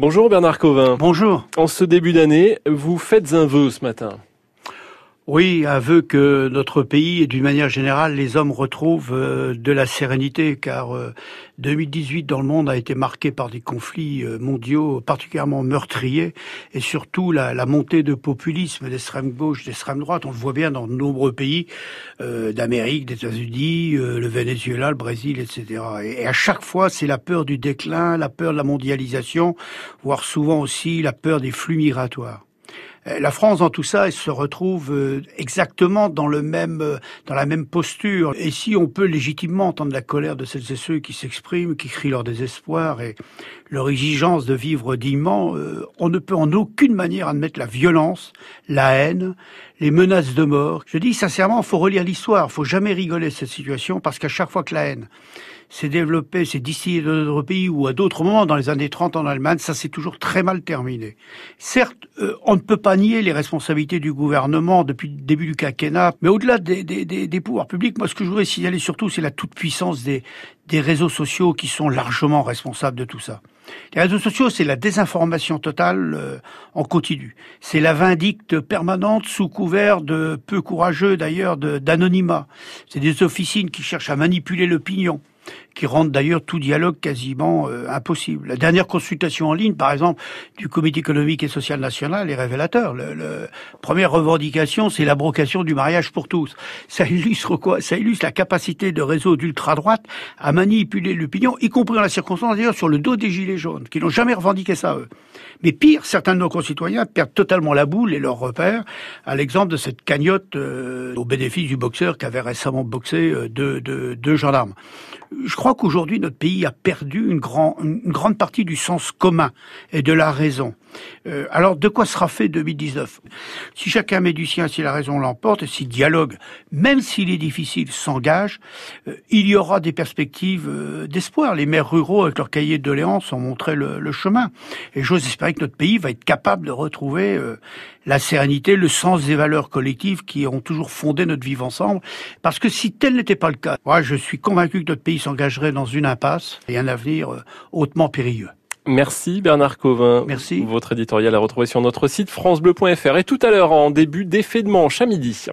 Bonjour Bernard Covin. Bonjour. En ce début d'année, vous faites un vœu ce matin. Oui, un vœu que notre pays et d'une manière générale les hommes retrouvent euh, de la sérénité car 2018 euh, dans le monde a été marqué par des conflits euh, mondiaux particulièrement meurtriers et surtout la, la montée de populisme d'extrême gauche, d'extrême droite. On le voit bien dans de nombreux pays d'Amérique, des États-Unis, le Venezuela, le Brésil, etc. Et, et à chaque fois, c'est la peur du déclin, la peur de la mondialisation, voire souvent aussi la peur des flux migratoires. Euh, la France, dans tout ça, elle se retrouve euh, exactement dans le même, euh, dans la même posture. Et si on peut légitimement entendre la colère de celles et ceux qui s'expriment, qui crient leur désespoir et leur exigence de vivre dignement, on ne peut en aucune manière admettre la violence, la haine, les menaces de mort. Je dis sincèrement, faut relire l'histoire, faut jamais rigoler cette situation parce qu'à chaque fois que la haine s'est développée, s'est distillée dans notre pays ou à d'autres moments dans les années 30 en Allemagne, ça s'est toujours très mal terminé. Certes, on ne peut pas nier les responsabilités du gouvernement depuis le début du quinquennat, mais au-delà des, pouvoirs publics, moi ce que je voudrais signaler surtout, c'est la toute-puissance des, des réseaux sociaux qui sont largement responsables de tout ça. Les réseaux sociaux, c'est la désinformation totale euh, en continu. C'est la vindicte permanente sous couvert de peu courageux d'ailleurs d'anonymat. C'est des officines qui cherchent à manipuler l'opinion qui rendent d'ailleurs tout dialogue quasiment euh, impossible. La dernière consultation en ligne, par exemple, du Comité économique et social national est révélateur. Le première revendication, c'est l'abrocation du mariage pour tous. Ça illustre quoi? Ça illustre la capacité de réseaux d'ultra-droite à manipuler l'opinion, y compris dans la circonstance d'ailleurs sur le dos des gilets jaunes, qui n'ont jamais revendiqué ça eux. Mais pire, certains de nos concitoyens perdent totalement la boule et leurs repères, à l'exemple de cette cagnotte euh, au bénéfice du boxeur qui avait récemment boxé euh, deux, deux, deux gendarmes. Je crois qu'aujourd'hui, notre pays a perdu une, grand, une, grande partie du sens commun et de la raison. Euh, alors, de quoi sera fait 2019 Si chacun met du sien, si la raison l'emporte, si dialogue, même s'il est difficile, s'engage, euh, il y aura des perspectives euh, d'espoir. Les maires ruraux, avec leur cahier de doléances, ont montré le, le chemin. Et j'ose espérer que notre pays va être capable de retrouver la sérénité, le sens des valeurs collectives qui ont toujours fondé notre vivre ensemble. Parce que si tel n'était pas le cas, moi, je suis convaincu que notre pays dans une impasse et un avenir euh, hautement périlleux. Merci Bernard Covin. Merci. Votre éditorial à retrouver sur notre site francebleu.fr. Et tout à l'heure, en début d'effet de manche à midi.